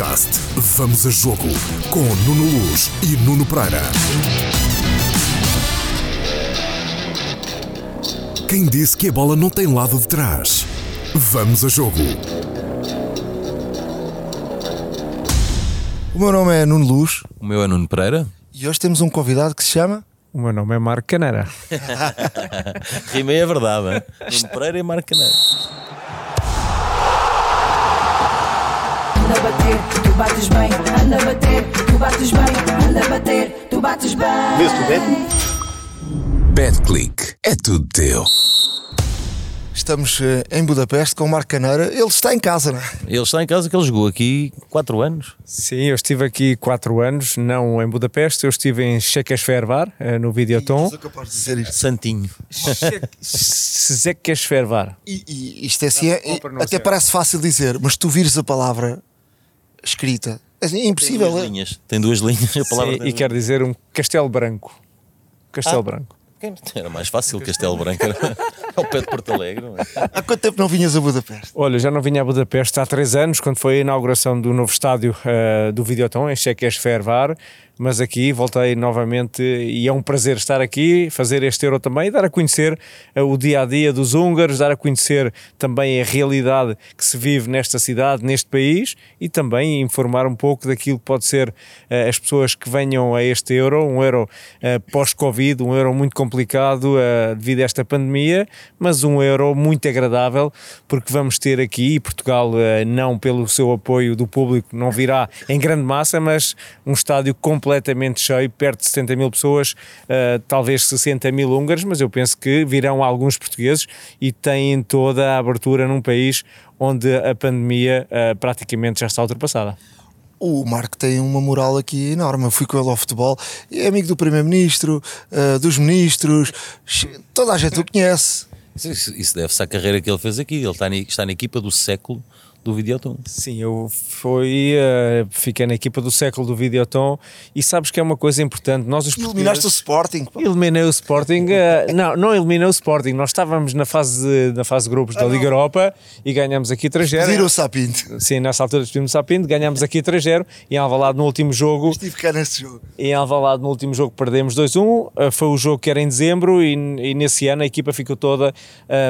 Podcast Vamos a Jogo com Nuno Luz e Nuno Pereira. Quem disse que a bola não tem lado de trás? Vamos a Jogo. O meu nome é Nuno Luz O meu é Nuno Pereira. e hoje temos um convidado que se chama. O meu nome é Marco Canara. Rima é verdade, hein? Nuno Pereira e Marco Caneiro. Anda a bater, tu bates bem. Anda a bater, tu bates bem. Anda a bater, tu bates bem. BetClick. É tudo teu. Estamos eh, em Budapeste com o Marco Caneira. Ele está em casa, não é? Ele está em casa que ele jogou aqui 4 anos. Sim, eu estive aqui 4 anos, não em Budapeste, eu estive em Szekesfehérvár, eh, no Videoton. Sou capaz de dizer isto. Santinho. Szekesfehérvár. E, e isto é assim, é- pronunciar. até parece fácil dizer, mas tu vires a palavra escrita. É assim, é Tem impossível. duas é? linhas. Tem duas linhas. A palavra Sim, tem e quer dizer um castelo branco. Castelo branco. Era mais fácil, Castelo Branco era ao pé de Porto Alegre. não é? Há quanto tempo não vinhas a Budapeste? Olha, já não vinha a Budapeste há três anos, quando foi a inauguração do novo estádio eh, do Videoton, em Szekesfehérvár, mas aqui voltei novamente e é um prazer estar aqui, fazer este Euro também dar a conhecer eh, o dia-a-dia dos húngaros, dar a conhecer também a realidade que se vive nesta cidade, neste país e também informar um pouco daquilo que pode ser eh, as pessoas que venham a este Euro, um Euro eh, pós-Covid, um Euro muito complicado eh, devido a esta pandemia, mas um Euro muito agradável porque vamos ter aqui, Portugal não pelo seu apoio do público, não virá em grande massa, mas um estádio completamente cheio, perto de 70 mil pessoas, eh, talvez 60 mil húngaros, mas eu penso que virão alguns portugueses e têm toda a abertura num país onde a pandemia eh, praticamente já está ultrapassada. O Marco tem uma moral aqui enorme. Eu fui com ele ao futebol, é amigo do Primeiro-Ministro, eh, dos ministros, toda a gente o conhece. Isso, isso deve-se à carreira que ele fez aqui. Ele está na, está na equipa do século do Videoton. Sim, eu fui, eh, fiquei na equipa do século do Videoton e sabes que é uma coisa importante. Nós os Eliminaste o Sporting. pá. Eliminei o Sporting, eh, não, não eliminei o Sporting, nós estávamos na fase, de- na fase de grupos da Liga Europa e ganhamos aqui 3-0. Pedir o Sapinto. Sim, nessa altura despedimos a Pinto, ganhámos aqui 3-0 e em Alvalade no último jogo, Estive cá nesse jogo. em Alvalade no último jogo perdemos 2-1, eh, foi o jogo que era em dezembro e, e nesse ano a equipa ficou toda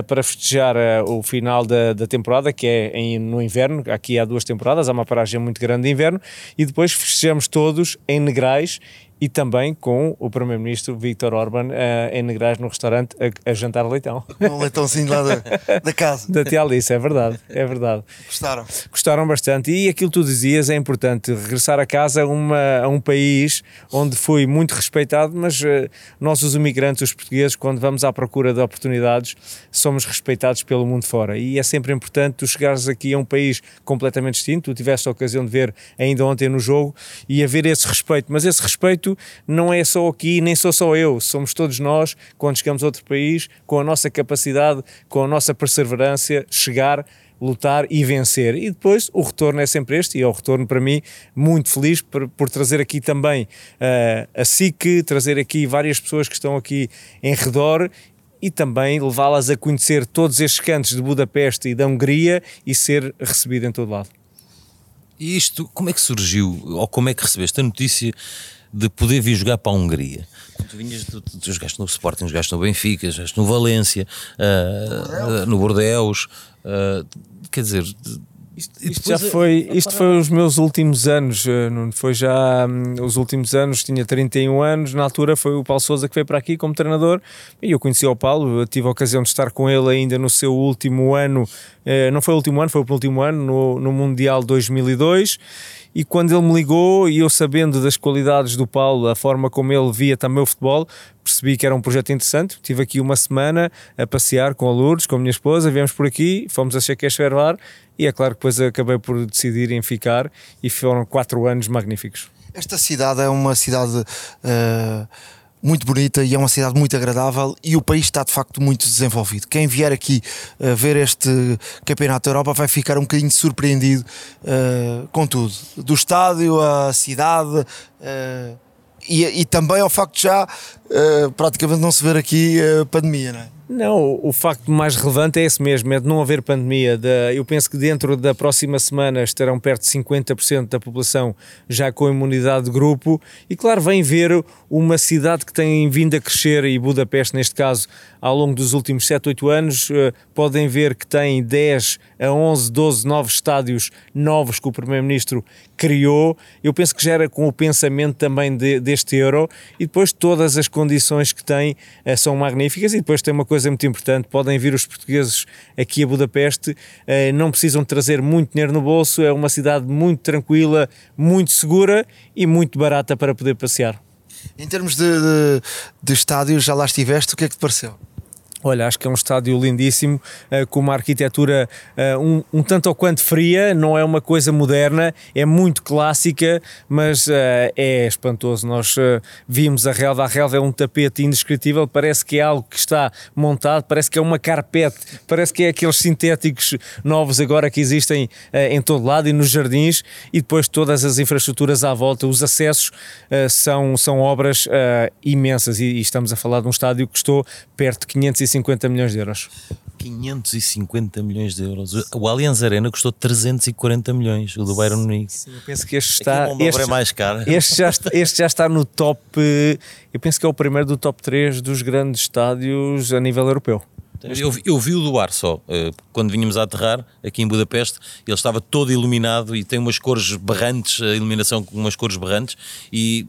para festejar o final da, da temporada, que é em- no inverno, aqui há duas temporadas, há uma paragem muito grande de inverno, e depois festejamos todos em Negrais e também com o Primeiro-Ministro Vítor Orban eh, em Negrais no restaurante a, a jantar leitão. Um leitãozinho lá da, da casa. da Tia Alice, é verdade, é verdade. Gostaram? Gostaram bastante e aquilo que tu dizias é importante, regressar a casa a, uma, a um país onde fui muito respeitado, mas eh, nós os imigrantes, os portugueses, quando vamos à procura de oportunidades, somos respeitados pelo mundo fora e é sempre importante tu chegares aqui a um país completamente distinto, tu tiveste a ocasião de ver ainda ontem no jogo e haver esse respeito, mas esse respeito não é só aqui, nem sou só eu, somos todos nós, quando chegamos a outro país, com a nossa capacidade, com a nossa perseverança, chegar lutar e vencer. E depois o retorno é sempre este, e é o retorno para mim muito feliz por, por trazer aqui também eh, a SIC, trazer aqui várias pessoas que estão aqui em redor e também levá-las a conhecer todos estes cantos de Budapeste e da Hungria e ser recebido em todo lado. E isto, como é que surgiu, ou como é que recebeste a notícia de poder vir jogar para a Hungria? Tu, vinhas, tu, tu, tu jogaste no Sporting, jogaste no Benfica, jogaste no Valência, ah, no Bordeaux, ah, quer dizer... e Isto já é- foi, isto foi os meus últimos anos, eh, Nuno. foi já hum, os últimos anos, tinha 31 anos, na altura foi o Paulo Souza que veio para aqui como treinador e eu conheci o Paulo, eu tive a ocasião de estar com ele ainda no seu último ano, eh, não foi o último ano, foi o último ano, no, no Mundial 2002 e quando ele me ligou e eu sabendo das qualidades do Paulo, a forma como ele via também o futebol, percebi que era um projeto interessante. Tive aqui uma semana a passear com a Lourdes, com a minha esposa, viemos por aqui, fomos a Chequesfervar e é claro que depois acabei por decidir em ficar e foram quatro anos magníficos. Esta cidade é uma cidade eh, muito bonita e é uma cidade muito agradável e o país está de facto muito desenvolvido. Quem vier aqui eh, ver este Campeonato da Europa vai ficar um bocadinho surpreendido eh, com tudo. Do estádio, a cidade. eh, e, e também ao facto de já praticamente não se ver aqui a pandemia, não é? Não, o facto mais relevante é esse mesmo, é de não haver pandemia. De, eu penso que dentro da próxima semana estarão perto de 50% da população já com imunidade de grupo e claro, vem ver uma cidade que tem vindo a crescer e Budapeste neste caso ao longo dos últimos 7, 8 anos eh, podem ver que tem 10 a 11, 12 novos estádios novos que o Primeiro-Ministro criou. Eu penso que gera com o pensamento também de, deste euro e depois todas as condições que tem eh, são magníficas e depois tem uma coisa muito importante, podem vir os portugueses aqui a Budapeste, eh, não precisam trazer muito dinheiro no bolso, é uma cidade muito tranquila, muito segura e muito barata para poder passear. Em termos de, de, de já lá estiveste, o que é que te pareceu? Olha, acho que é um estádio lindíssimo, uh, com uma arquitetura uh, um, um, tanto ou quanto fria, não é uma coisa moderna, é muito clássica, mas uh, é espantoso. Nós vimos a relva, a relva é um tapete indescritível, parece que é algo que está montado, parece que é uma carpete, parece que é aqueles sintéticos novos agora que existem em todo lado e nos jardins, e depois todas as infraestruturas à volta, os acessos são, são obras imensas, e, e, estamos a falar de um estádio que custou perto de 500 550 milhões de euros. 550 milhões de euros. O Allianz Arena custou 340 milhões, o do Bayern Munique. Sim, eu penso que este está. Este, é mais caro. Este já, está, este já está no top. Eu penso que é o primeiro do top 3 dos grandes estádios a nível europeu. Eu, eu, vi o do ar só, eh, quando vínhamos a aterrar aqui em Budapeste, ele estava todo iluminado e tem umas cores berrantes, a iluminação com umas cores berrantes, e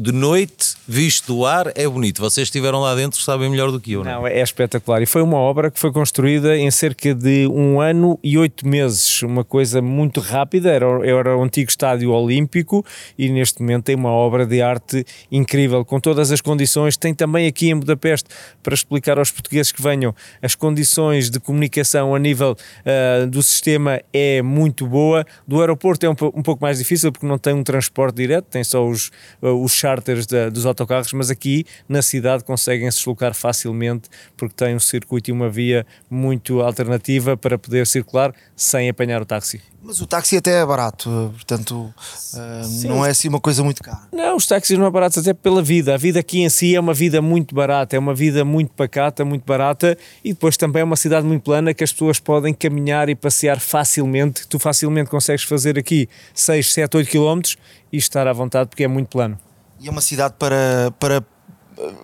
de noite, visto do ar, é bonito. Vocês estiveram lá dentro, sabem melhor do que eu, não, não é? espetacular. E foi uma obra que foi construída em cerca de um ano e oito meses. Uma coisa muito rápida. Era, era o antigo estádio olímpico e neste momento tem uma obra de arte incrível, com todas as condições. Tem também aqui em Budapeste, para explicar aos portugueses que venham, as condições de comunicação a nível uh, do sistema é muito boa. Do aeroporto é um, um, pouco mais difícil porque não tem um transporte direto, tem só os, uh, os charters dos autocarros, mas aqui na cidade conseguem se deslocar facilmente porque tem um circuito e uma via muito alternativa para poder circular sem apanhar o táxi. Mas o táxi até é barato, portanto uh, não é assim uma coisa muito cara. Não, os táxis não é baratos até pela vida. A vida aqui em si é uma vida muito barata, é uma vida muito pacata, muito barata e depois também é uma cidade muito plana que as pessoas podem caminhar e passear facilmente. Tu facilmente consegues fazer aqui 6, 7, 8 km e estar à vontade porque é muito plano e é uma cidade para, para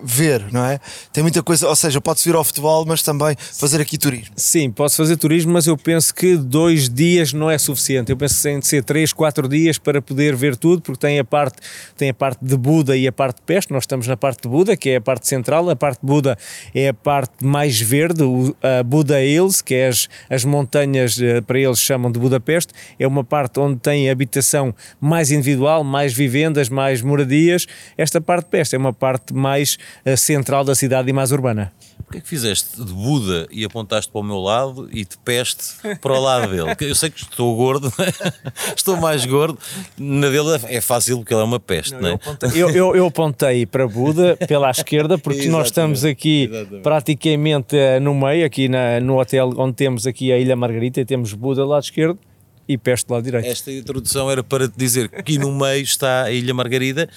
ver, não é? Tem muita coisa, ou seja, pode-se vir ao futebol, mas também fazer aqui turismo. Sim, pode fazer turismo, mas eu penso que dois dias não é suficiente. Eu penso que tem de ser três, quatro dias para poder ver tudo, porque tem a parte, tem a parte de Buda e a parte de Peste. Nós estamos na parte de Buda, que é a parte central. A parte de Buda é a parte mais verde, a Buda Hills, que é as, as montanhas, eh, para eles chamam de Budapeste. É uma parte onde tem habitação mais individual, mais vivendas, mais moradias. Esta parte de Peste é uma parte mais mais uh, central da cidade e mais urbana. Porquê é que fizeste de Buda e apontaste para o meu lado e de peste para o lado dele? Eu sei que estou gordo, estou mais gordo. Na dele é fácil porque ele é uma peste, não, não é? Eu apontei, eu, eu, eu apontei para Buda pela esquerda porque nós estamos aqui exatamente. praticamente eh, no meio, aqui na, no hotel onde temos aqui a Ilha Margarita e temos Buda do lado esquerdo e peste do lado direito. Esta introdução era para te dizer que aqui no meio está a Ilha Margarida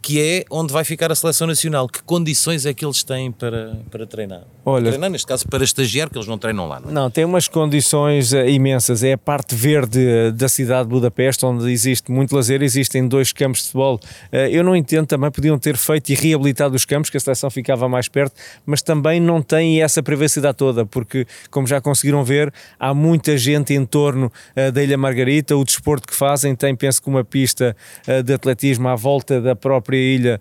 que é onde vai ficar a seleção nacional. Que condições é que eles têm para, para treinar? Olha, treinar, neste caso, para estagiar, que eles não treinam lá, não é? Não, tem umas condições uh, imensas. É a parte verde uh, da cidade de Budapeste, onde existe muito lazer, existem dois campos de futebol. Uh, eu não entendo, também podiam ter feito e reabilitado os campos, que a seleção ficava mais perto, mas também não tem essa privacidade toda, porque, como já conseguiram ver, há muita gente em torno da Ilha Margarita, o desporto que fazem tem, penso que uma pista de atletismo à volta da própria própria ilha.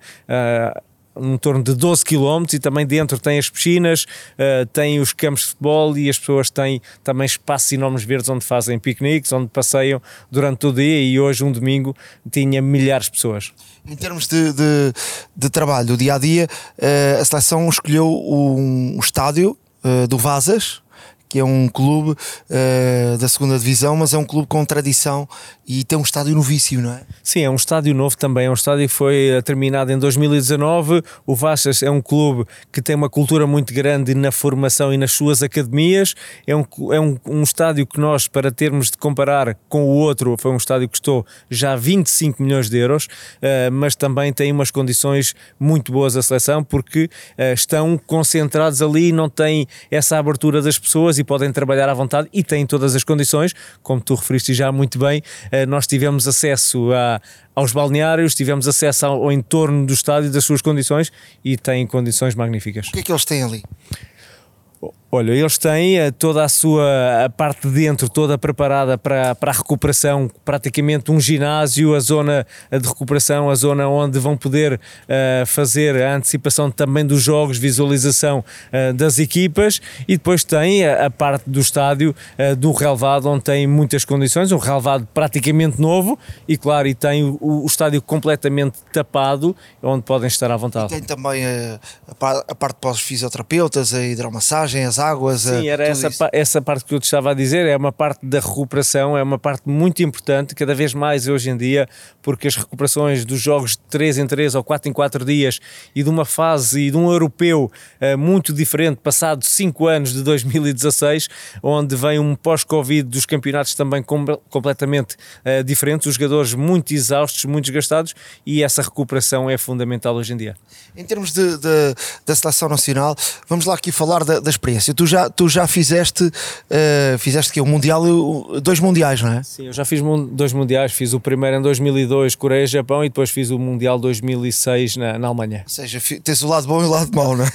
Em torno de 12 km e também dentro tem as piscinas, uh, tem os campos de futebol e as pessoas têm também espaços enormes verdes onde fazem piqueniques, onde passeiam durante o dia e hoje, um domingo, tinha milhares de pessoas. Em termos de, de, de trabalho, do dia a dia, uh, a seleção escolheu um estádio uh, do Vazas que é um clube uh, da segunda divisão, mas é um clube com tradição e tem um estádio novíssimo, não é? Sim, é um estádio novo também, é um estádio que foi eh, terminado em 2019. O Vastas é um clube que tem uma cultura muito grande na formação e nas suas academias. É um, é um, um estádio que nós, para termos de comparar com o outro, foi um estádio que custou já 25 milhões de euros, uh, mas também tem umas condições muito boas a seleção, porque uh, estão concentrados ali, não têm essa abertura das pessoas e podem trabalhar à vontade e têm todas as condições, como tu referiste já muito bem eh, nós tivemos acesso a, aos balneários, tivemos acesso ao, ao entorno do estádio, das suas condições e têm condições magníficas. O que é que eles têm ali? Olha, eles têm eh, toda a sua a parte de dentro toda preparada para, para a recuperação, praticamente um ginásio, a zona de recuperação, a zona onde vão poder uh, fazer a antecipação também dos jogos, visualização uh, das equipas e depois tem a, a parte do estádio uh, do relevado onde tem muitas condições, um relevado praticamente novo e claro, e tem o, o estádio completamente tapado onde podem estar à vontade. E tem também a, a parte para os fisioterapeutas, a hidromassagem, as águas. Sim, era essa, pa essa parte que eu te estava a dizer, é uma parte da recuperação, é uma parte muito importante, cada vez mais hoje em dia, porque as recuperações dos jogos de 3 em 3 ou 4 em 4 dias e de uma fase e de um europeu uh, muito diferente, passado 5 anos de 2016, onde vem um pós-Covid dos campeonatos também com, completamente uh, diferentes, os jogadores muito exaustos, muito desgastados e essa recuperação é fundamental hoje em dia. Em termos de, de da seleção nacional, vamos lá aqui falar da, da experiência Tu já, tu já fizeste, uh, fizeste que o Mundial, dois Mundiais, não é? Sim, eu já fiz dois Mundiais. Fiz o primeiro em 2002, Coreia e Japão, e depois fiz o Mundial 2006 na, na Alemanha. Ou seja, tens o lado bom e o lado mau, não é?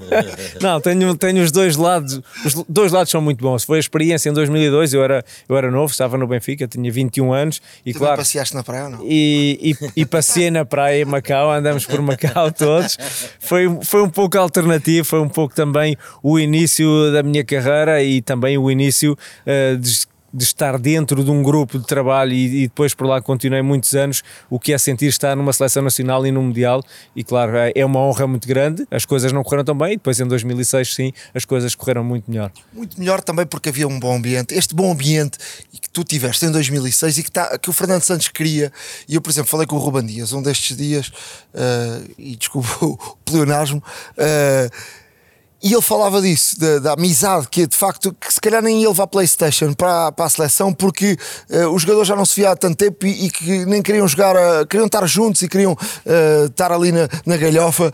não, tenho, tenho os dois lados. Os dois lados são muito bons. Foi a experiência em 2002, eu era, eu era novo, estava no Benfica, tinha 21 anos. E tu claro, passeaste na praia ou não? E, e, e passei na praia em Macau, andamos por Macau todos. Foi, foi um pouco alternativo, foi um pouco também o início início da minha carreira e também o início uh, de, de, estar dentro de um grupo de trabalho e, e, depois por lá continuei muitos anos, o que é sentir estar numa seleção nacional e no Mundial. E claro, é, é uma honra muito grande, as coisas não correram tão bem e depois em 2006 sim, as coisas correram muito melhor. Muito melhor também porque havia um bom ambiente, este bom ambiente que tu tiveste em 2006 e que, tá, que o Fernando Santos queria, e eu por exemplo falei com o Ruban Dias um destes dias, uh, e desculpa o pleonasmo, uh, e ele falava disso, da, da, amizade, que de facto, que se calhar nem ia levar Playstation para, para a seleção, porque uh, os jogadores já não se via há tanto tempo e, e que nem queriam jogar, uh, queriam estar juntos e queriam uh, estar ali na, na galhofa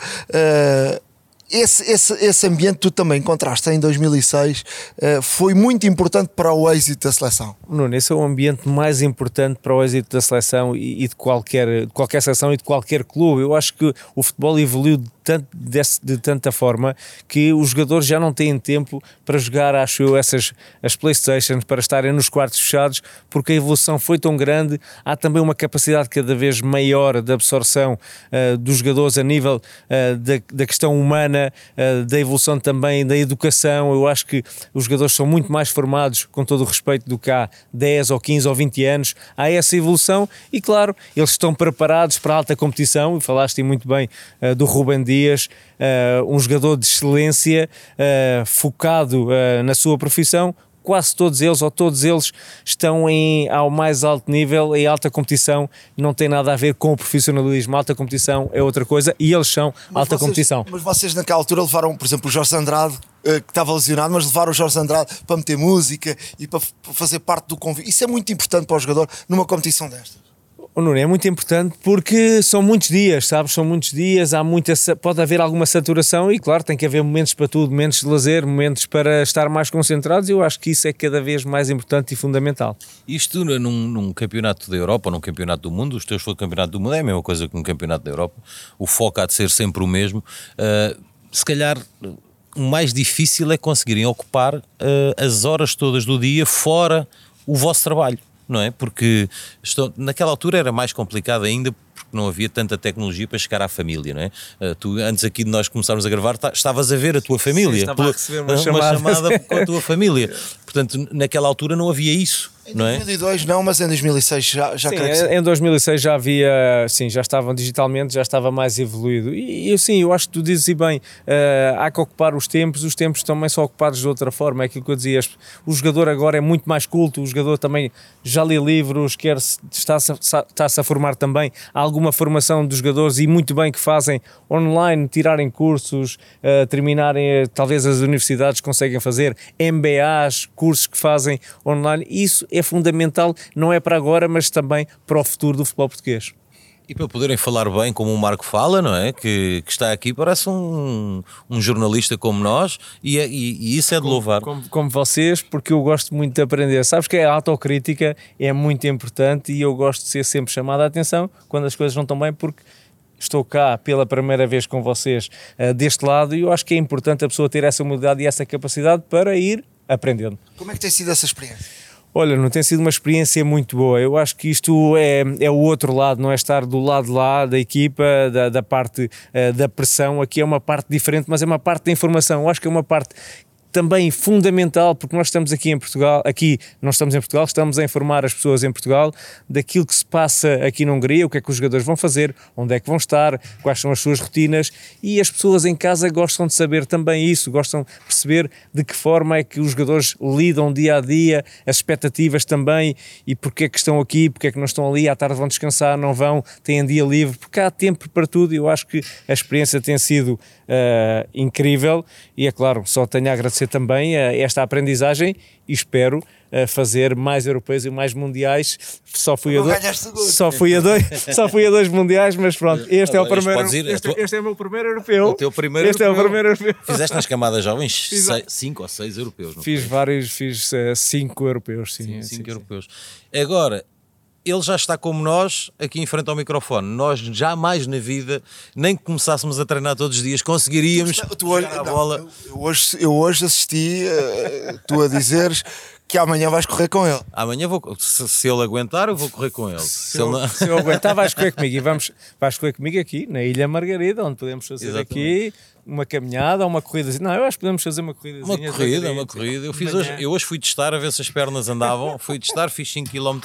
esse, esse, esse ambiente tu também encontraste em 2006 uh, foi muito importante para o êxito da seleção. Nuno, esse é o ambiente mais importante para o êxito da seleção e, e de, qualquer, de qualquer seleção e de qualquer clube. Eu acho que o futebol evoluiu de, tanto, de, de, tanta forma que os jogadores já não têm tempo para jogar, acho eu, essas as Playstations, para estarem nos quartos fechados, porque a evolução foi tão grande. Há também uma capacidade cada vez maior de absorção uh, dos jogadores a nível uh, da, da questão humana uh, da evolução também da educação. Eu acho que os jogadores são muito mais formados, com todo o respeito, do que há 10 ou 15 ou 20 anos. Há essa evolução e, claro, eles estão preparados para a alta competição. E falaste muito bem do Rubem Dias, uh, um jogador de excelência, focado na sua profissão, quase todos eles ou todos eles estão em, ao mais alto nível, em alta competição, não tem nada a ver com o profissionalismo. Alta competição é outra coisa e eles são mas alta vocês, competição. Mas vocês naquela altura levaram, por exemplo, o Jorge Andrade, que estava lesionado, mas levaram o Jorge Andrade para meter música e para fazer parte do convite. Isso é muito importante para o jogador numa competição desta. Oh, Nuno, é muito importante porque são muitos dias, sabes? São muitos dias, há muita, pode haver alguma saturação e, claro, tem que haver momentos para tudo, momentos de lazer, momentos para estar mais concentrados eu acho que isso é cada vez mais importante e fundamental. Isto num, num campeonato da Europa ou num campeonato do mundo, os teus foi campeonato do mundo, é a mesma coisa que um campeonato da Europa, o foco há de ser sempre o mesmo. Uh, se calhar o mais difícil é conseguirem ocupar uh, as horas todas do dia fora o vosso trabalho não é? Porque estou, naquela altura era mais complicado ainda porque não havia tanta tecnologia para chegar à família, não é? Uh, tu, antes aqui de nós começarmos a gravar, estavas a ver a tua família. Sim, estava a receber uma, uma chamada. chamada com a tua família. Portanto, naquela altura não havia isso. Não é? Em 2002 não, mas em 2006 já, já Sim, creio que em em 2006 já havia, sim, já estavam digitalmente, já estava mais evoluído. E, e sim, eu acho que tu dizes e bem, eh, há que ocupar os tempos, os tempos também são ocupados de outra forma. É aquilo que eu dizia, o jogador agora é muito mais culto, o jogador também já lê livros, quer está-se a, está-se a formar também. Há alguma formação dos jogadores e muito bem que fazem online, tirarem cursos, eh, terminarem, eh, talvez as universidades conseguem fazer MBAs, cursos que fazem online. Isso é fundamental, não é para agora, mas também para o futuro do futebol português. E para poderem falar bem como o Marco fala, não é? Que, que está aqui, parece um, um jornalista como nós e, é- e- e isso é de louvar. Como, como vocês, porque eu gosto muito de aprender. Sabes que a autocrítica é muito importante e eu gosto de ser sempre chamado a atenção quando as coisas não estão bem, porque estou cá pela primeira vez com vocês eh, deste lado e eu acho que é importante a pessoa ter essa humildade e essa capacidade para ir aprendendo. Como é que tem sido essa experiência? Olha, não tem sido uma experiência muito boa. Eu acho que isto é, é o outro lado, não é estar do lado lá da equipa, da, da parte eh, da pressão. Aqui é uma parte diferente, mas é uma parte da informação. Eu acho que é uma parte também fundamental, porque nós estamos aqui em Portugal, aqui não estamos em Portugal, estamos a informar as pessoas em Portugal daquilo que se passa aqui na Hungria, o que é que os jogadores vão fazer, onde é que vão estar, quais são as suas rotinas e as pessoas em casa gostam de saber também isso, gostam de perceber de que forma é que os jogadores lidam dia a dia, as expectativas também e porque é que estão aqui, porque é que não estão ali, à tarde vão descansar, não vão, têm dia livre, porque há tempo para tudo e eu acho que a experiência tem sido ah, incrível e é claro, só tenho a agradecer também a esta aprendizagem e espero ah, fazer mais europeus e mais mundiais. Só fui a dois, só fui a dois, só fui a dois mundiais, mas pronto, este é o primeiro, ir, a este, tua- este é o meu primeiro europeu. O teu primeiro este é o europeu. primeiro europeu. Fizeste nas camadas jovens Fiz- 5 ou 6 europeus, não Fiz vários, fiz eh, cinco europeus, sim. Sim, sim, cinco sim. europeus. Agora, ele já está como nós, aqui em frente ao microfone. Nós jamais na vida, nem que começássemos a treinar todos os dias, conseguiríamos Tu hoje, jogar a não, bola. eu, eu hoje, eu hoje assisti eh, tu a dizeres que amanhã vais correr com ele. Amanhã vou, se, se ele aguentar, eu vou correr com ele. Se ele não- Se eu aguentar, vais correr comigo e vamos, vais correr comigo aqui na Ilha Margarida, onde podemos fazer Exatamente. aqui uma caminhada ou uma corrida. Não, eu acho que podemos fazer uma corrida. Uma corrida, uma corrida. Eu, fiz hoje, eu hoje fui testar a ver se as pernas andavam. Fui testar, fiz 5 km,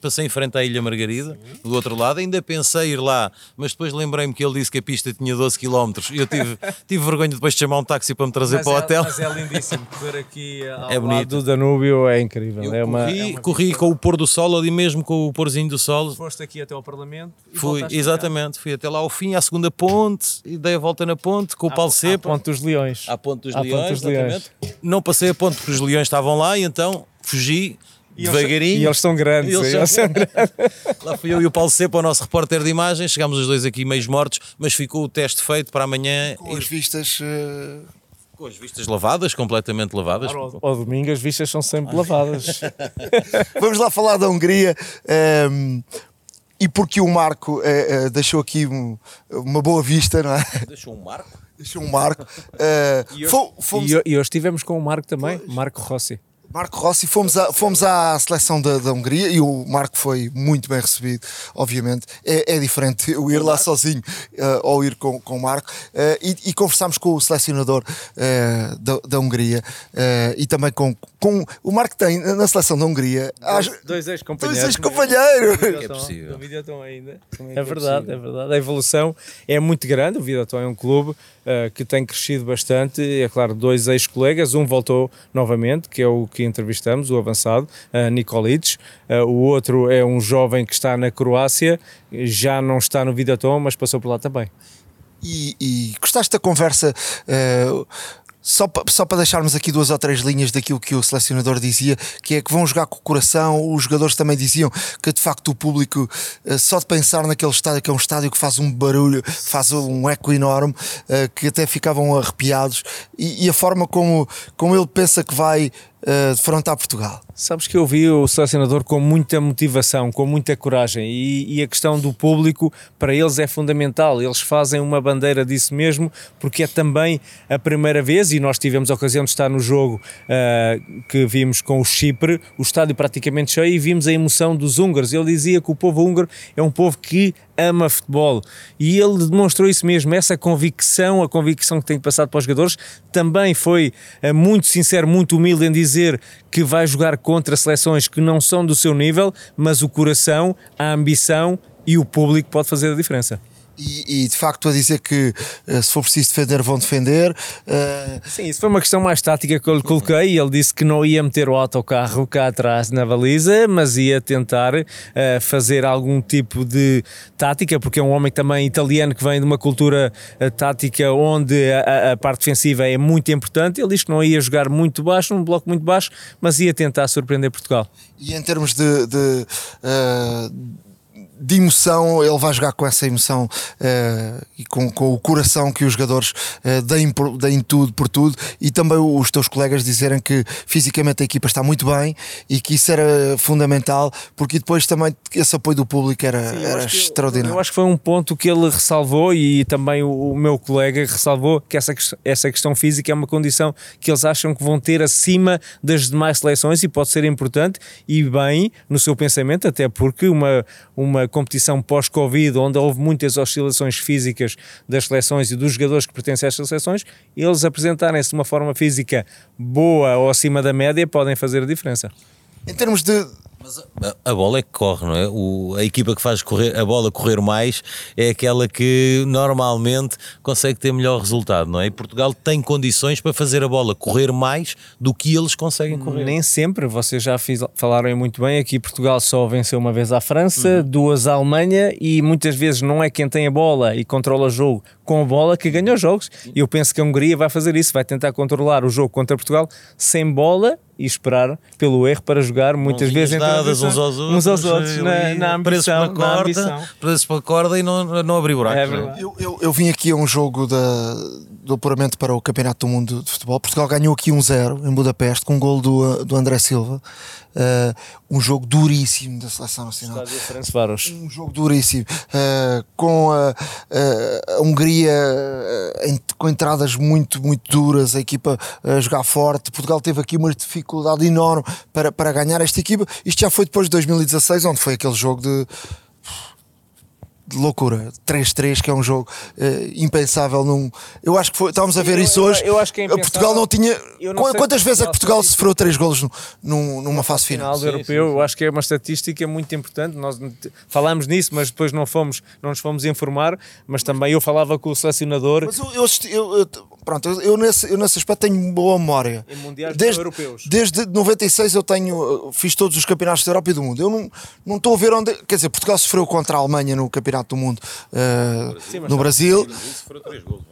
passei em frente à Ilha Margarida, do outro lado. Ainda pensei ir lá, mas depois lembrei-me que ele disse que a pista tinha 12 km. Eu tive, tive vergonha depois de chamar um táxi para me trazer Mas para o é, hotel. mas é lindíssimo. Correr aqui ao É bonito. do Danúbio é incrível. Eu é uma, corri, é uma- corri com o pôr do sol ali mesmo, com o pôrzinho do sol. Foste aqui até ao Parlamento Fui, exatamente, fui até lá ao fim, à segunda ponte, e dei a volta na ponte com o Paulo cá. À. Ponte dos Leões. À ponte dos À Ponte leões, dos Leões. Não passei a ponte porque os leões estavam lá e então fugi E eles- devagarinho. E eles são grandes. Eles eles são são grandes. Lá fui eu e o Paulo Sepa, o nosso repórter de imagens, chegámos os dois aqui meio mortos, mas ficou o teste feito para amanhã Com as vistas. eh, com as vistas lavadas, completamente lavadas. Ao, ao domingo as vistas são sempre lavadas. Vamos lá falar da Hungria. ehm, e porque o Marco eh, eh, deixou aqui um- uma boa vista, não é? Deixou um marco. Deixou um marco. Eh, fo- fomos, E, ho- e hoje estivemos com o Marco também, Marco Rossi. Marco Rossi, fomos, a- fomos à seleção da, da Hungria e o Marco foi muito bem recebido, obviamente. É, é diferente eu ir lá sozinho eh, ou ir com, com o Marco. Eh, e, e conversámos com o selecionador eh, da, da Hungria e também com, com. O Marco tem na seleção da Hungria. Dois Dois ex-companheiros. ex-companheiros. É possível. O Videoton ainda. É verdade, é verdade. A evolução é muito grande. O Videoton é um clube que tem crescido bastante. É claro, dois ex-colegas. Um voltou novamente, que é o que entrevistamos, o avançado, uh, Nikolic. Eh, o outro é um jovem que está na Croácia, já não está no Videoton, mas passou por lá também. E, e gostaste da conversa? eh, só, só para deixarmos aqui duas ou três linhas daquilo que o selecionador dizia, que é que vão jogar com o coração. Os jogadores também diziam que de facto o público, eh, só de pensar naquele estádio, que é um estádio que faz um barulho, faz um eco enorme, eh, que até ficavam arrepiados, e, e a forma como, como ele pensa que vai eh, defrontar Portugal. Sabes que eu vi o selecionador com muita motivação, com muita coragem e, e a questão do público para eles é fundamental. Eles fazem uma bandeira disso mesmo porque é também a primeira vez e nós tivemos a ocasião de estar no jogo ah, que vimos com o Chipre, o estádio praticamente cheio e vimos a emoção dos húngaros. Ele dizia que o povo húngaro é um povo que ama futebol e ele demonstrou isso mesmo, essa convicção, a convicção que tem passado para os jogadores. Também foi eh, muito sincero, muito humilde em dizer que vai jogar contra seleções que não são do seu nível, mas o coração, a ambição e o público pode fazer a diferença. E, e, de facto a dizer que uh, se for preciso defender, vão defender. Uh... Sim, isso foi uma questão mais tática que eu lhe coloquei. Ele disse que não ia meter o autocarro cá atrás na baliza, mas ia tentar uh, fazer algum tipo de tática, porque é um homem também italiano que vem de uma cultura tática onde a, a, parte defensiva é muito importante. Ele disse que não ia jogar muito baixo, num bloco muito baixo, mas ia tentar surpreender Portugal. E em termos de, de de emoção, ele vai jogar com essa emoção uh, e com, com, o coração que os jogadores uh, deem, por, deem tudo por tudo e também os teus colegas dizerem que fisicamente a equipa está muito bem e que isso era fundamental porque depois também esse apoio do público era, Sim, era extraordinário. Eu, eu, acho que foi um ponto que ele ressalvou e também o, o, meu colega ressalvou que essa, essa questão física é uma condição que eles acham que vão ter acima das demais seleções e pode ser importante e bem no seu pensamento, até porque uma, uma competição pós-Covid, onde houve muitas oscilações físicas das seleções e dos jogadores que pertencem estas seleções, eles apresentarem-se de uma forma física boa ou acima da média podem fazer a diferença. Em termos de, mas a, a, bola é que corre, não é? O, a equipa que faz correr, a bola correr mais é aquela que normalmente consegue ter melhor resultado, não é? E Portugal tem condições para fazer a bola correr mais do que eles conseguem correr. Nem sempre, vocês já fiz, falaram muito bem. Aqui Portugal só venceu uma vez à França, uhum. duas à Alemanha e muitas vezes não é quem tem a bola e controla o jogo com a bola que ganha os jogos. E eu penso que a Hungria vai fazer isso, vai tentar controlar o jogo contra Portugal sem bola e esperar pelo erro para jogar muitas vezes dadas uns aos outros, uns aos outros na, na ambição, para a corda, presos para a corda e não, não abrir buracos. É eu, eu, eu, vim aqui a um jogo da, do apuramento para o Campeonato do Mundo de Futebol. Portugal ganhou aqui 1-0 em Budapeste com um gol do, do André Silva. Uh, um jogo duríssimo da seleção nacional. Um jogo duríssimo. Uh, com a, a Hungria uh, com entradas muito, muito duras, a equipa a jogar forte. Portugal teve aqui uma dificuldade enorme para, para ganhar esta equipa. Isto já foi depois de 2016, onde foi aquele jogo de de loucura. 3-3, que é um jogo uh, impensável. Num... Eu acho que foi, estávamos a ver eu, isso hoje. Eu, eu acho que é Portugal não tinha. Não Quantas vezes é que Portugal sofreu 3 golos num, numa fase final? final do europeu, sim, sim. eu acho que é uma estatística muito importante. Nós falámos nisso, mas depois não, fomos, não nos fomos informar. Mas também eu falava com o selecionador. Mas eu, eu, eu pronto, eu, nesse, eu nesse aspecto tenho boa memória. Em mundiais desde, europeus. Desde 96 eu tenho, fiz todos os campeonatos da Europa e do mundo. Eu não, não estou a ver onde. Quer dizer, Portugal sofreu contra a Alemanha no campeonato do mundo uh, Sim, no Brasil.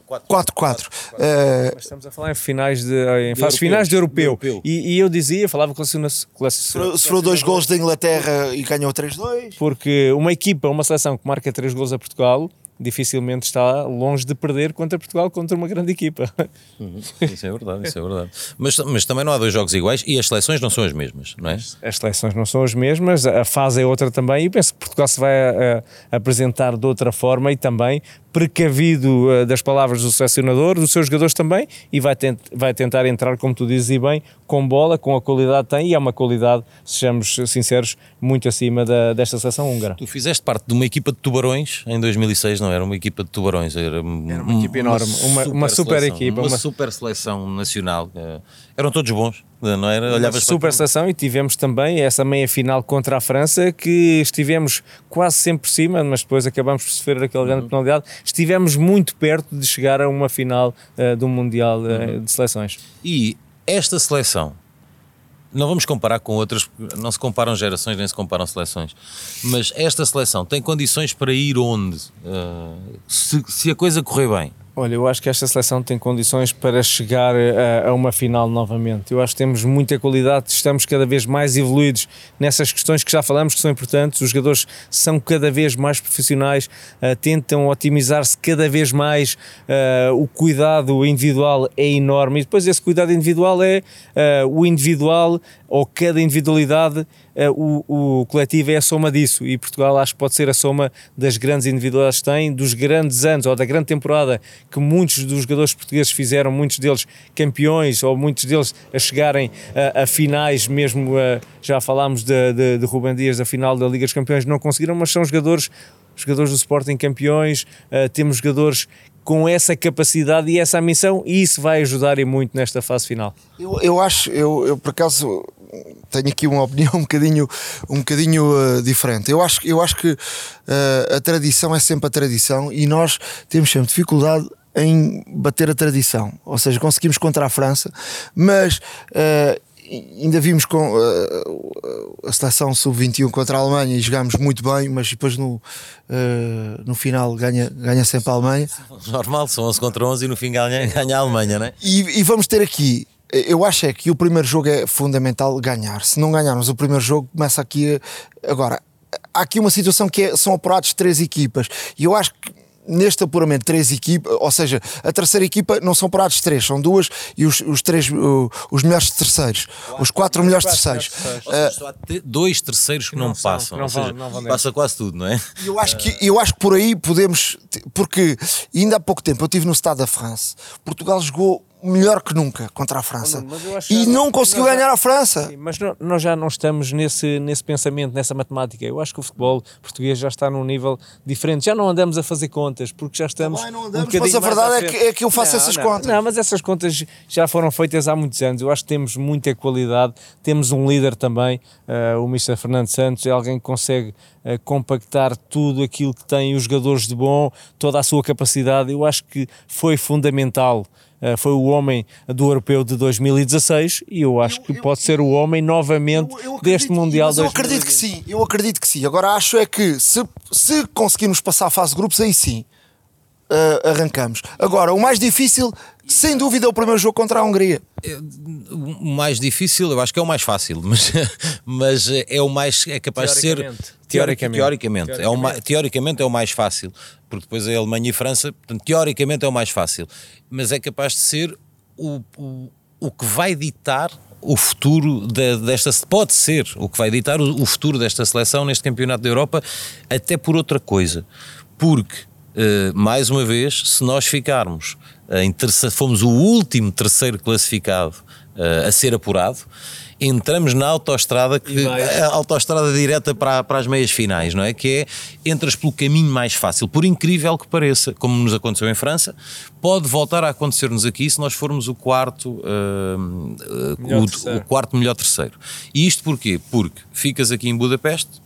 4-4. Uh, estamos a falar em finais de, em de fases finais de europeu. De europeu. E, e, eu dizia, falava com a Sofreu dois gols da Inglaterra e ganhou 3-2. Porque uma equipa, uma seleção que marca 3 gols a Portugal dificilmente está longe de perder contra Portugal contra uma grande equipa. Uhum. Isso é verdade, isso é verdade. Mas, mas também não há dois jogos iguais e as seleções não são as mesmas, não é? As seleções não são as mesmas, a fase é outra também e penso que Portugal se vai a, eh, a apresentar de outra forma e também precavido uh, das palavras do selecionador, dos seus jogadores também, e vai, tent, vai tentar entrar, como tu dizes e bem, com bola, com a qualidade que tem, e é uma qualidade, sejamos sinceros, muito acima da, desta seleção húngara. Tu fizeste parte de uma equipa de tubarões em 2006, não era uma equipa de tubarões, era, era uma equipa enorme, uma, super, uma super seleção, equipa. Uma, uma, super seleção nacional, uh, eram todos bons, não era? Olhavas super seleção e tivemos também essa meia final contra a França que estivemos quase sempre por cima, mas depois acabamos por sofrer aquele grande uhum. penalidade. Estivemos muito perto de chegar a uma final uh, do Mundial uh, de Seleções. E esta seleção, não vamos comparar com outras, não se comparam gerações nem se comparam seleções, mas esta seleção tem condições para ir onde? Uh, se, se a coisa correr bem, Olha, eu acho que esta seleção tem condições para chegar a, a, uma final novamente. Eu acho que temos muita qualidade, estamos cada vez mais evoluídos nessas questões que já falamos que são importantes. Os jogadores são cada vez mais profissionais, uh, tentam otimizar-se cada vez mais. Uh, o cuidado individual é enorme e depois esse cuidado individual é uh, o individual ou cada individualidade eh, o, o coletivo é a soma disso e Portugal acho que pode ser a soma das grandes individualidades que tem, dos grandes anos ou da grande temporada que muitos dos jogadores portugueses fizeram, muitos deles campeões ou muitos deles a chegarem a, a finais, mesmo a, já falámos de, de, de Rubem Dias da final da Liga dos Campeões, não conseguiram, mas são jogadores jogadores do Sporting campeões, temos jogadores com essa capacidade e essa missão, e isso vai ajudar e muito nesta fase final. Eu, eu acho, eu, eu por acaso tenho aqui uma opinião um bocadinho, um bocadinho uh, diferente. Eu acho, eu acho que uh, a tradição é sempre a tradição e nós temos sempre dificuldade em bater a tradição. Ou seja, conseguimos contra a França, mas uh, ainda vimos com uh, a seleção sub-21 contra a Alemanha e jogámos muito bem, mas depois no, uh, no final ganha, ganha sempre a Alemanha. Normal, são 11 contra 11 e no fim ganha, ganha a Alemanha, não é? E, e vamos ter aqui. Eu acho é que o primeiro jogo é fundamental ganhar. Se não ganharmos o primeiro jogo, começa aqui. Agora, há aqui uma situação que é, são apurados três equipas e eu acho que neste apuramento três equipas, ou seja, a terceira equipa não são parados três, são duas e os, os três os melhores terceiros, quatro, os quatro melhores terceiros. Uh, só há dois terceiros que, não, não passam, não seja, não passa quase tudo, não é? Eu acho que eu acho que por aí podemos, porque ainda há pouco tempo eu estive no Estado da France, Portugal jogou melhor que nunca contra a França. e não conseguiu ganhar a França. Sim, mas não, nós já não estamos nesse, nesse pensamento, nessa matemática. Eu acho que o futebol português já está num nível diferente. Já não andamos a fazer contas, porque já estamos. Não, não andamos, um mas a verdade é que, é que eu faço não, essas não, contas. Não, mas essas contas já foram feitas há muitos anos. Eu acho que temos muita qualidade. Temos um líder também, uh, o Mr. Fernando Santos, é alguém que consegue uh, compactar tudo aquilo que tem os jogadores de bom, toda a sua capacidade. Eu acho que foi fundamental eh, foi o homem do europeu de 2016 e eu acho eu, que eu, pode ser o homem novamente eu, acredito, deste Mundial. Mas eu acredito que sim, eu acredito que sim. Agora acho é que se, se conseguirmos passar a fase de grupos, aí sim uh, arrancamos. Agora, o mais difícil, sem dúvida, é o primeiro jogo contra a Hungria. É, o mais difícil, eu acho que é o mais fácil, mas, mas é o mais é capaz de ser teoricamente, teoricamente, teoricamente. É o, teoricamente é o mais fácil, porque depois é a Alemanha e a França, portanto, teoricamente é o mais fácil, mas é capaz de ser o, o, o que vai ditar o futuro de, desta pode ser o que vai ditar o, o, futuro desta seleção neste campeonato da Europa, até por outra coisa, porque mais uma vez, se nós ficarmos em terceiro, fomos o último terceiro classificado uh, a ser apurado, entramos na autoestrada, que, a autoestrada direta para, para as meias finais, não é? Que é entras pelo caminho mais fácil, por incrível que pareça, como nos aconteceu em França, pode voltar a acontecer-nos aqui se nós formos o quarto, uh, uh, o, o, quarto melhor terceiro. E isto porquê? Porque ficas aqui em Budapeste,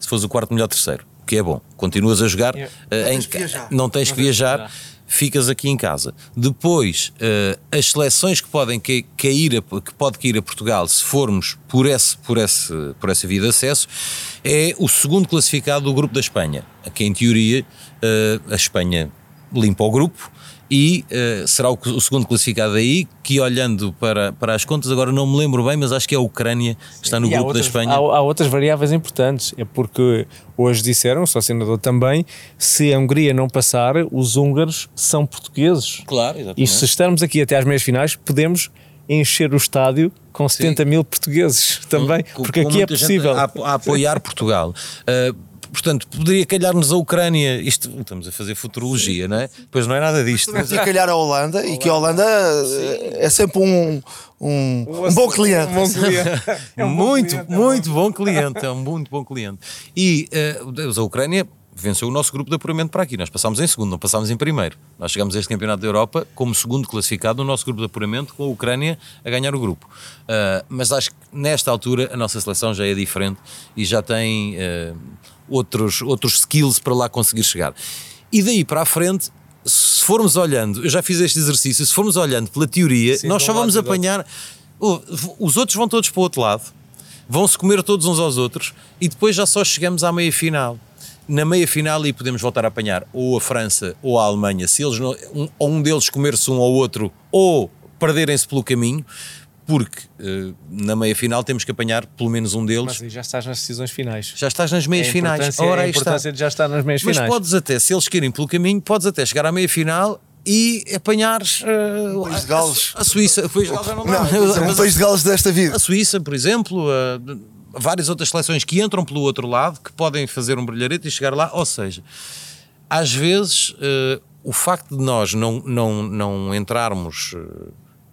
se fores o quarto melhor terceiro, que é bom, continuas a jogar, yeah. não, tens não tens que viajar ficas aqui em casa. Depois, uh, as seleções que podem cair, a, que pode cair a Portugal, se formos por, esse, por, esse, por essa via de acesso, é o segundo classificado do grupo da Espanha, que em teoria uh, a Espanha limpa o grupo e uh, será o, o, segundo classificado aí, que olhando para, para as contas, agora não me lembro bem, mas acho que é a Ucrânia, que está no e grupo outras, da Espanha. Há, há, outras variáveis importantes, é porque hoje disseram, o senador também, se a Hungria não passar, os húngaros são portugueses. Claro, exatamente. E se estarmos aqui até às meias finais, podemos encher o estádio com 70 Sim. mil portugueses também, com, porque com aqui é possível. A, a, apoiar Portugal. Uh, Portanto, poderia calhar-nos a Ucrânia. Isto, estamos a fazer futurologia, não é? Pois não é nada disto. Mas poderia calhar a Holanda, e que a Holanda é sempre um, um, um, bom cliente. Um bom cliente. É um muito, cliente, muito é bom cliente. É um muito bom cliente. E uh, a Ucrânia venceu o nosso grupo de apuramento para aqui. Nós passámos em segundo, não passámos em primeiro. Nós chegamos a este Campeonato da Europa como segundo classificado no nosso grupo de apuramento, com a Ucrânia a ganhar o grupo. Uh, mas acho que nesta altura a nossa seleção já é diferente e já tem. Uh, outros, outros skills para lá conseguir chegar. E daí para a frente, se formos olhando, eu já fiz este exercício, se formos olhando pela teoria, Sim, nós só vamos apanhar. Oh, os outros vão todos para o outro lado, vão-se comer todos uns aos outros e depois já só chegamos à meia final. Na meia final e podemos voltar a apanhar ou a França ou a Alemanha, se eles não, um, um deles comer-se um ao outro ou perderem-se pelo caminho, porque uh, na meia final temos que apanhar pelo menos um deles. Mas já estás nas decisões finais. Já estás nas meias é finais. Ora, a importância está. de já estar nas meias Mas finais. Mas podes até, se eles querem pelo caminho, podes até chegar à meia final e apanhares uh, país de Gales. A, a Suíça. O país de Gales não. Não, o país de Gales desta vida. A Suíça, por exemplo, uh, várias outras seleções que entram pelo outro lado, que podem fazer um brilharete e chegar lá. Ou seja, às vezes uh, o facto de nós não, não, não entrarmos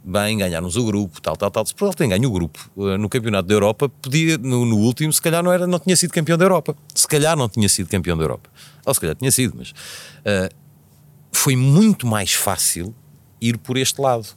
bem, ganharmos o grupo, tal, tal, tal. Se Portugal tem ganho o grupo eh, no Campeonato da Europa, podia, no, no último, se calhar não, era, não tinha sido campeão da Europa. Se calhar não tinha sido campeão da Europa. Ou se calhar tinha sido, mas eh, foi muito mais fácil ir por este lado.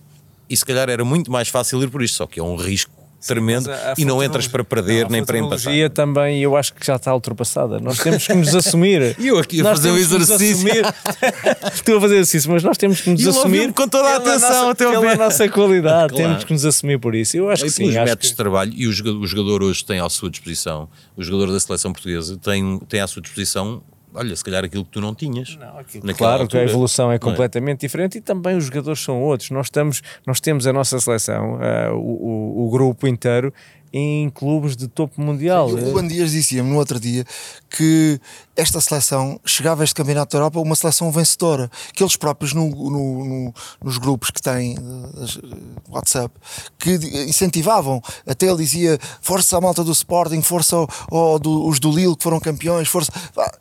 E se calhar era muito mais fácil ir por isto, só que é um risco tremendo a- a e não entras para perder Não, a nem para empatar. futurologia também eu acho que já está ultrapassada. Nós temos que nos assumir. E eu aqui a Nós fazer nos exercício. Estou a fazer exercício, mas nós temos que nos E assumir com toda a atenção nossa, até ao pela fim. nossa qualidade. Claro. Temos que nos assumir por isso. Eu acho E que sim. Acho métodos que... de trabalho e o jogador, o jogador hoje tem à sua disposição, o jogador da seleção portuguesa tem, tem à sua disposição, olha, se calhar aquilo que tu não tinhas. naquela Claro que a altura. evolução é Não completamente diferente e também os jogadores são outros. Nós, estamos, nós temos a nossa seleção, eh, o, o- o grupo inteiro, em clubes de topo mundial. O Ruben Dias dizia-me no outro dia que esta seleção chegava a este Campeonato da Europa uma seleção vencedora, que eles próprios no, no- no- nos grupos que têm eh, eh, WhatsApp que di- incentivavam, até ele dizia força à malta do Sporting, força ao, ao do- os do Lille que foram campeões, força.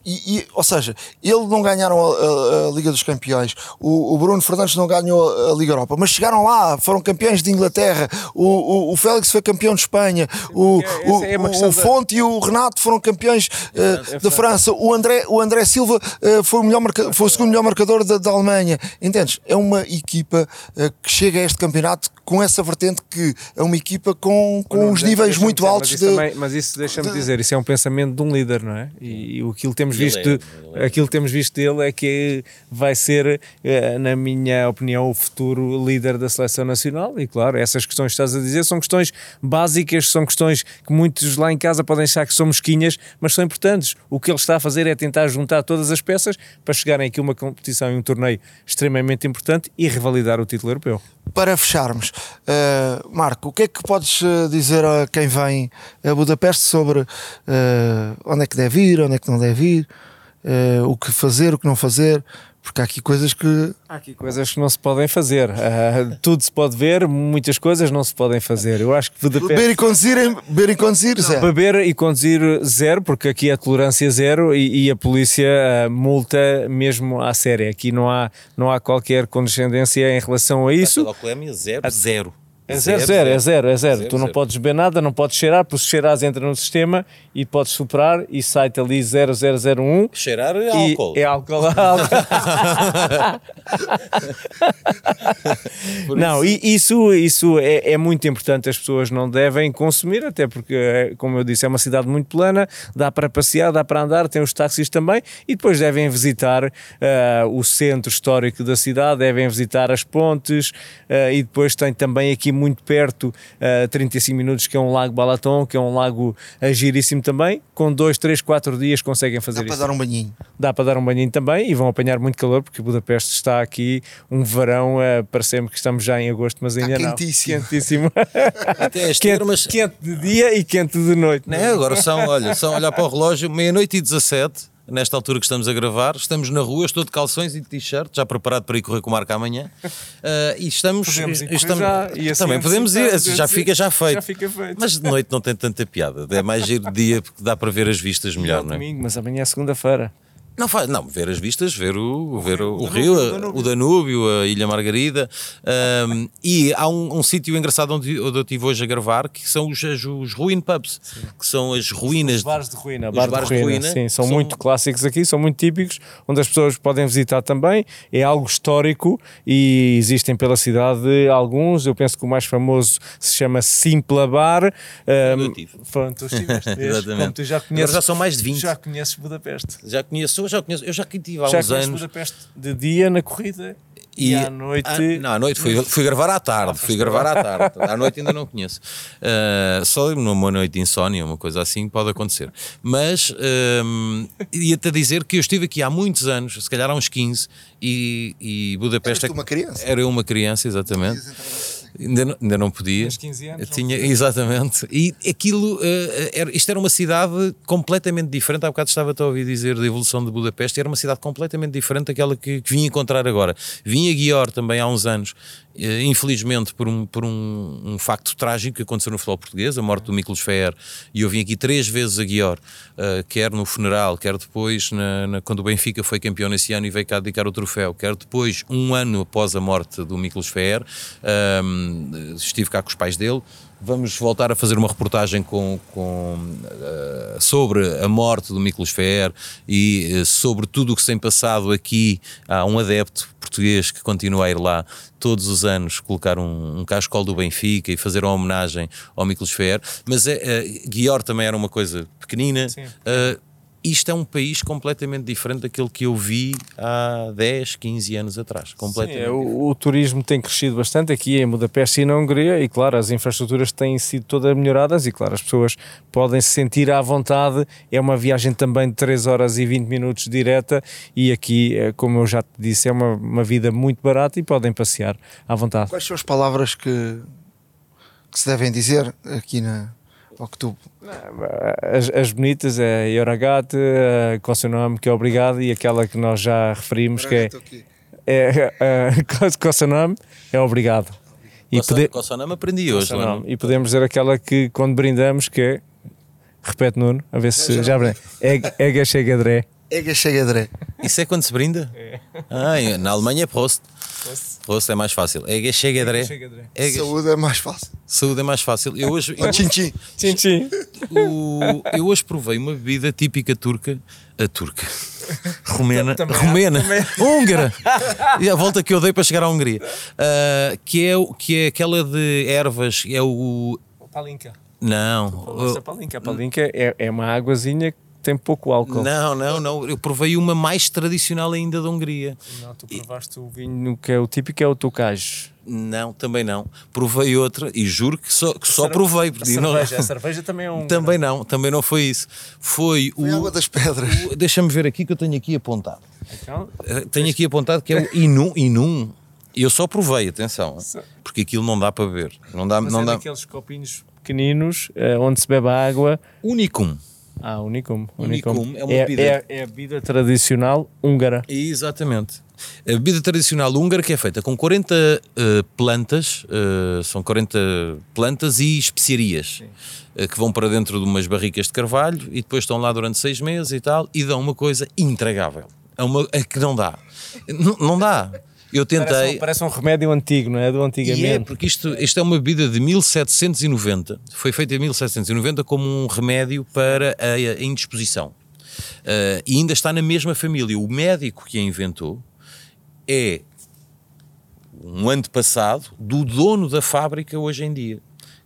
E, e, ou seja, ele não ganharam a, a- a Liga dos Campeões, o, o Bruno Fernandes não ganhou a, Liga Europa, mas chegaram lá, foram campeões de Inglaterra, o, o, o Félix foi campeão de Espanha, o, essa o, é o- da- Fonte e o Renato foram campeões eh, da França. O André, o André Silva eh, foi, o melhor marca- foi o segundo melhor marcador da, da Alemanha. Entendes? É uma equipa eh, que chega a este campeonato com essa vertente que é uma equipa com, com Não, os níveis muito dizer, altos mas de. isso, também- mas isso deixa-me de- dizer, isso é um pensamento de um líder, não é? E, e o que temos visto, é, ele é. aquilo que temos visto dele é que vai ser, eh, na minha opinião, o futuro líder da seleção nacional. E claro, essas questões que estás a dizer são questões básicas, são questões que muitos lá em casa podem achar que são mesquinhas, mas são importantes. O que ele está a fazer é tentar juntar todas as peças para chegarem aqui a uma competição e um torneio extremamente importante e revalidar o título europeu. Para fecharmos, eh, Marco, o que é que podes eh, dizer a quem vem a Budapeste sobre eh, onde é que deve ir, onde é que não deve ir, eh, o que fazer, o que não fazer? Porque há aqui coisas que Há aqui coisas que não se podem fazer. Ah, tudo se pode ver, muitas coisas não se podem fazer. Eu acho que Budapeste. beber e conduzir, beber e conduzir, Zé. Beber e conduzir zero, porque aqui é tolerância zero e, e a polícia ah, multa mesmo à séria. Aqui não há, não há qualquer condescendência em relação a isso. Alcoolemia, zero, zero. É zero, zero, é zero, é zero. Tu não zero. podes beber nada, não podes cheirar, porque se cheirares entra no sistema e podes soprar e sai-te ali 0001 Cheirar é e álcool. é álcool. não, e isso, isso é, é muito importante. As pessoas não devem consumir, até porque, é, como eu disse, é uma cidade muito plana, dá para passear, dá para andar, tem os táxis também, e depois devem visitar ah, o centro histórico da cidade, devem visitar as pontes, ah, e depois tem também aqui muito perto, a 35 minutos, que é um lago Balaton, que é um lago ah, giríssimo também. Com 2, 3, 4 dias conseguem fazer Dá para isso dar um banhinho. dá para dar um banhinho também e vão apanhar muito calor porque Budapeste está aqui um verão, eh, parece-me que estamos já em agosto, mas ainda não. quentíssimo. Quentíssimo. Até este quente, ano, mas- quente de dia e quente de noite. Não é? Agora são, olha, são olhar para o relógio, meia-noite e 17, nesta altura que estamos a gravar, estamos na rua, estou de calções e de t-shirt, já preparado para ir correr com o Marco amanhã. Ah, e estamos. Podemos ir estamos já, e assim também podemos ir, já fica já feito. já fica feito. Mas de noite não tem tanta piada, é mais giro de dia porque dá para ver as vistas melhor, não é? Domingo, mas amanhã é segunda-feira. Não faz, não, ver as vistas, ver o, ver o, o rio, a- o Danúbio, a Ilha Margarida. ahm, e há um, um sítio engraçado onde, onde eu estive hoje a gravar que são os, as- os ruin pubs, que são as ruínas. Os bares de ruína, os bar de bares de ruína, ruína sim, são, são- muito clássicos aqui, são muito típicos, onde as pessoas podem visitar também. É algo histórico e existem pela cidade alguns. Eu penso que o mais famoso se chama Simpla Bar. Um, eu tive. Pronto, tu estiveste. Como tu já Agora conheces, já são mais de 20. Já conheces Budapeste. Já conheço, já conheço, eu já que tive há já uns anos. Budapeste de dia na corrida e, à noite. Ah, não, à noite fui, fui gravar à tarde. Fui gravar à tarde. À noite ainda não conheço. Ah, só numa noite de insónia, uma coisa assim, pode acontecer. Mas um, ia-te a dizer que eu estive aqui há muitos anos, se calhar há uns 15, e, e Budapeste. Eras tu uma criança? Era eu uma criança, exatamente. Ainda não, ainda não podia. Tinhas 15 anos, Tinha, exatamente. E aquilo, eh, era, isto era uma cidade completamente diferente. Há bocado estava a ouvir dizer da evolução de Budapeste. Era uma cidade completamente diferente daquela que, que vim encontrar agora. Vim a Guior também há uns anos, eh, infelizmente por, um, por um, um facto trágico que aconteceu no futebol português, a morte do Miklos Feer. E eu vim aqui três vezes a Guior, eh, quer no funeral, quer depois, na, na- quando o Benfica foi campeão nesse ano e veio cá dedicar o troféu, quer depois, um ano após a morte do Miklos Feer. ehm, Ahm, estive cá com os pais dele. Vamos voltar a fazer uma reportagem com, com, ah, sobre a morte do Miklos Fer e eh, sobre tudo o que se tem passado aqui. Há um adepto português que continua a ir lá todos os anos colocar um, um cascol do Benfica e fazer uma homenagem ao Miklos Fer. Mas eh, Guior também era uma coisa pequenina. Ah, isto é um país completamente diferente daquele que eu vi há 10, 15 anos atrás. Sim, Completamente. é, o, o turismo tem crescido bastante aqui em Budapeste e na Hungria e claro, as infraestruturas têm sido todas melhoradas e claro, as pessoas podem se sentir à vontade, é uma viagem também de 3 horas e 20 minutos direta e aqui, eh, como eu já te disse, é uma, uma vida muito barata e podem passear à vontade. Quais são as palavras que, que se devem dizer aqui na ao que tu As, as bonitas é Yoragate, eh, qual o seu nome, que é obrigado, e aquela que nós já referimos, que é, é, é qual o seu nome, é obrigado. E, pode- Coçonama aprendi hoje. é? nome. e podemos dizer aquela que quando brindamos, que é, repete Nuno, a ver se já aprendi, é, é Gachegadré. Ega chega André. Isso é quando se brinda? Ah, em- na Alemanha é Prost. Prost é mais fácil. É chega Dre. É Saúde é mais fácil. Saúde é mais fácil. Eu hoje, eu, Tchim, tchim. Sim, sim. o- eu hoje provei uma bebida típica turca. A turca. Romena. Também Romena. Húngara. E a volta que eu dei para chegar à Hungria. Ah, que, é, o- que é aquela de ervas. É o. Palinca. Não. Essa palinca. A palinca é, é uma águazinha que tem pouco álcool. Não, não, não. Eu provei uma mais tradicional ainda da Hungria. Não, tu provaste o vinho que é o típico, é o tocage. Não, também não. Provei outra e juro que só, que só provei. A Porque não, cerveja, a cerveja também é um. também não, também não foi isso. Foi o. Foi água das pedras. o- Deixa-me ver aqui que eu tenho aqui apontado. Então, Eh, Tenho aqui apontado que é o Inum. Inum. Eu só provei, atenção, porque aquilo não dá para beber. Não dá, mas não é dá. daqueles copinhos pequeninos eh, onde se bebe a água. Unicum. Ah, Unicum. Unicum é uma é, bebida- é, é a bebida tradicional húngara. Exatamente. A bebida tradicional húngara que é feita com 40 eh, plantas, eh, são 40 plantas e especiarias eh, que vão para dentro de umas barricas de carvalho e depois estão lá durante seis meses e tal e dão uma coisa intragável. É, uma, é que não dá. Não, não dá. Eu tentei. Parece, um- parece um remédio antigo, não é? Do E é, antigamente. porque isto, isto é uma bebida de 1790, foi feita em 1790 como um remédio para a, indisposição. Ah, e ainda está na mesma família. O médico que a inventou é um antepassado do dono da fábrica hoje em dia.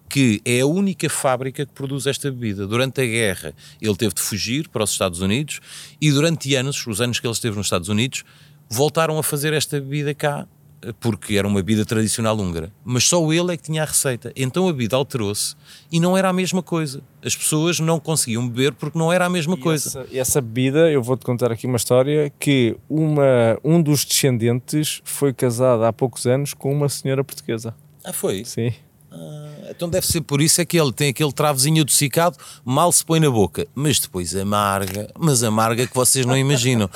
Que é a única fábrica que produz esta bebida. Durante a guerra, ele teve de fugir para os Estados Unidos e durante anos, os anos que ele esteve nos Estados Unidos, voltaram a fazer esta bebida cá, eh, porque era uma bebida tradicional húngara. Mas só ele é que tinha a receita. Então a bebida alterou-se e não era a mesma coisa. As pessoas não conseguiam beber porque não era a mesma E coisa. Essa, e essa bebida, eu vou-te contar aqui uma história que uma, um dos descendentes foi casado há poucos anos com uma senhora portuguesa. Ah, foi? Sim. Ah, então deve ser por isso é que ele tem aquele travozinho adocicado, mal se põe na boca, mas depois amarga, mas amarga que vocês não imaginam.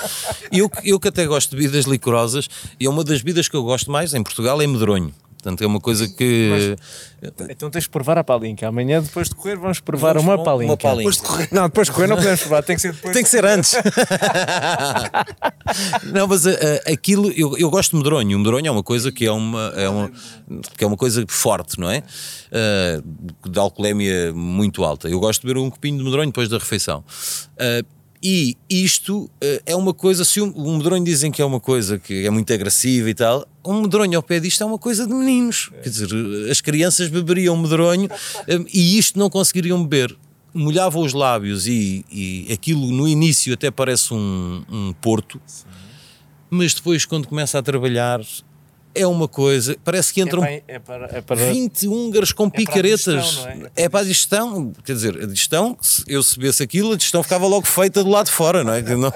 Eu, eu que até gosto de bebidas licorosas, e é uma das bebidas que eu gosto mais em Portugal é medronho. Portanto, é uma coisa que. Então tens de provar a palinca. Amanhã, depois de correr, vamos provar Vamos uma com palinca. uma palinca. Depois de correr. Não, depois de correr não podemos provar, tem que ser depois. Tem que ser antes. não, mas ah, aquilo, eu, eu gosto de medronho. O medronho é uma coisa que é uma, é uma, que é uma coisa forte, não é? Ah, de alcoolemia muito alta. Eu gosto de beber um copinho de medronho depois da refeição. Ah, e isto ah, é uma coisa, se um, um medronho dizem que é uma coisa que é muito agressiva e tal, um medronho ao pé disto é uma coisa de meninos. Quer dizer, as crianças beberiam medronho ah, e isto não conseguiriam beber. Molhava os lábios e, e aquilo no início até parece um, um porto, mas depois quando começa a trabalhar é uma coisa, parece que É entram para, é para, é para 20 húngaros com a picaretas. é? é? para a digestão, quer dizer, a digestão, se eu se bebesse aquilo, a digestão ficava logo feita do lado de fora, não é? Não,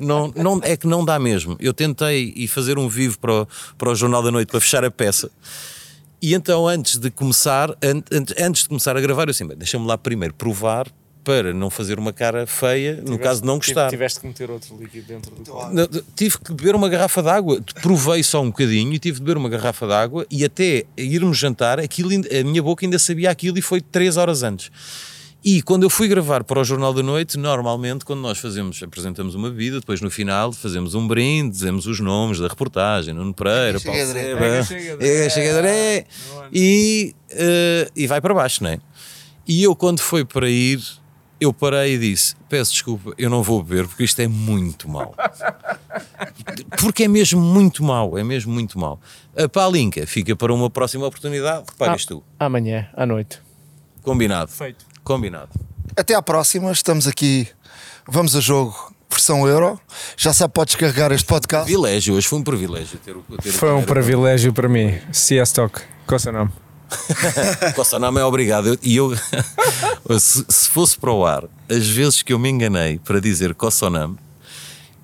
não, não- é que não dá mesmo. Eu tentei ir fazer um vivo para o, para o Jornal da Noite para fechar a peça. E então, antes de começar, an- an- antes de começar a gravar, eu assim, deixa-me lá primeiro provar para não fazer uma cara feia, no caso de não gostar. Tiveste que meter outro líquido dentro do copo. Não, Tive que beber uma garrafa de água. Provei só um bocadinho e tive de beber uma garrafa de água e até irmos jantar, aquilo, a minha boca ainda sabia aquilo e foi três horas antes. E quando eu fui gravar para o Jornal da Noite, normalmente, quando nós fazemos, apresentamos uma vida, depois no final fazemos um brinde, dizemos os nomes da reportagem, Nuno Pereira, Paulo. Seba, é, e, eh, e vai para baixo, não é? E eu, quando foi para ir, eu parei e disse: Peço desculpa, eu não vou beber porque isto é muito mau. Porque é mesmo muito mau, é mesmo muito mau. A palinca fica para uma próxima oportunidade, pagas tu. Amanhã, à noite. Combinado. Feito. Combinado. Até à próxima, estamos aqui. Vamos a jogo, versão Euro. Já sabe, pode descarregar este podcast. Privilégio, hoje foi um privilégio ter o ter o Foi um privilégio para mim. CS Talk. Qual é o seu nome? Costa não é obrigado. E eu, se, se fosse para o ar, as vezes que eu me enganei para dizer Kossonam,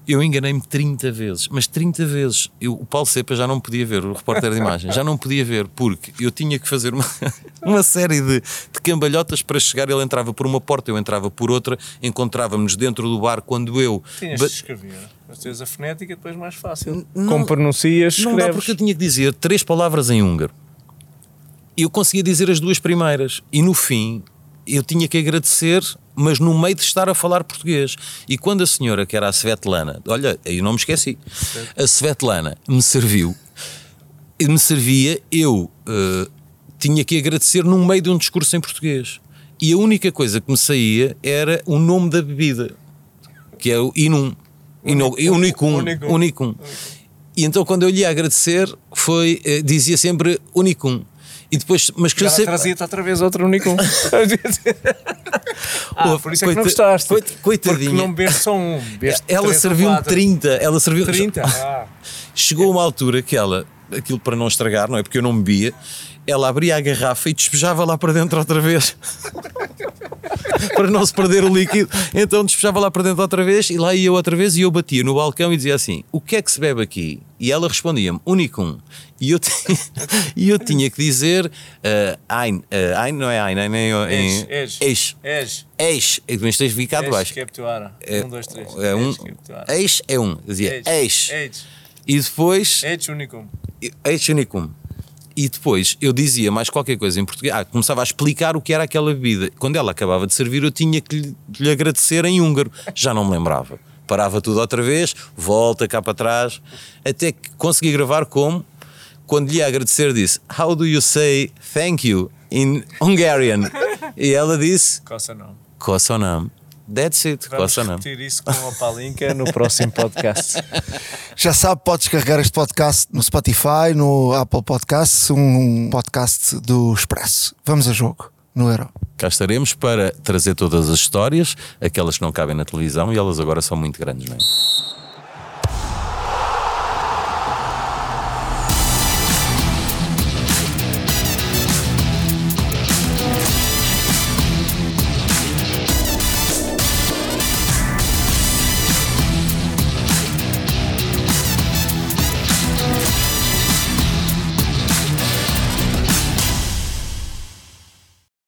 eu enganei-me 30 vezes, mas 30 vezes. Eu, o Paulo Cepa já não podia ver, o repórter de imagem, já não podia ver, porque eu tinha que fazer uma, uma série de, de cambalhotas para chegar. Ele entrava por uma porta, eu entrava por outra, encontrávamos dentro do bar quando eu. Tinhas de escrever. Mas tens a fonética depois mais fácil. Como pronuncias, Não dá porque eu tinha que dizer três palavras em húngaro. Eu conseguia dizer as duas primeiras e no fim eu tinha que agradecer, mas no meio de estar a falar português. E quando a senhora, que era a Svetlana, olha, eu não me esqueci, a Svetlana me serviu, me servia, eu eh, tinha que agradecer no meio de um discurso em português. E a única coisa que me saía era o nome da bebida, que é o Inum. Inu- Unicum. Unicum. Unicum. E então quando eu lhe ia agradecer, foi, eh, dizia sempre Unicum. E depois, mas que sempre. trazia-te outra vez outro Unicum. ah, por isso é que não coita- gostaste. coit- coitadinha. Porque não bebeste só um. Ela serviu-me quatro. 30. Ela serviu 30? Ah. Chegou uma altura que ela, aquilo para não estragar, não é? Porque eu não bebia, ela abria a garrafa e despejava lá para dentro outra vez. para não se perder o líquido. Então despejava lá para dentro outra vez e lá ia eu outra vez e eu batia no balcão e dizia assim: O que é que se bebe aqui? E ela respondia-me: Unicum. E eu, e eu tinha que dizer uh, Ein, uh, Ein não é Ein, Ein é em- Eis. és. Eis. Mas tens ficado baixo. Captuara. É, Um, dois, três. é um, eis é um. Dizia eis. E depois És Unicum. Eis unicum. E depois eu dizia mais qualquer coisa em português. Ah, começava a explicar o que era aquela bebida. Quando ela acabava de servir, eu tinha que lhe, lhe agradecer em húngaro. Já não me lembrava. Parava tudo outra vez, volta cá para trás, até que consegui gravar como, quando lhe ia agradecer, disse: How do you say thank you in Hungarian? E ela disse: Coça não. That's it, Vamos repetir isso com a palinca no próximo podcast. Já sabe, pode descarregar este podcast no Spotify, no Apple Podcasts, um podcast do Expresso. Vamos a jogo no Euro. Cá estaremos para trazer todas as histórias, aquelas que não cabem na televisão e elas agora são muito grandes, não é?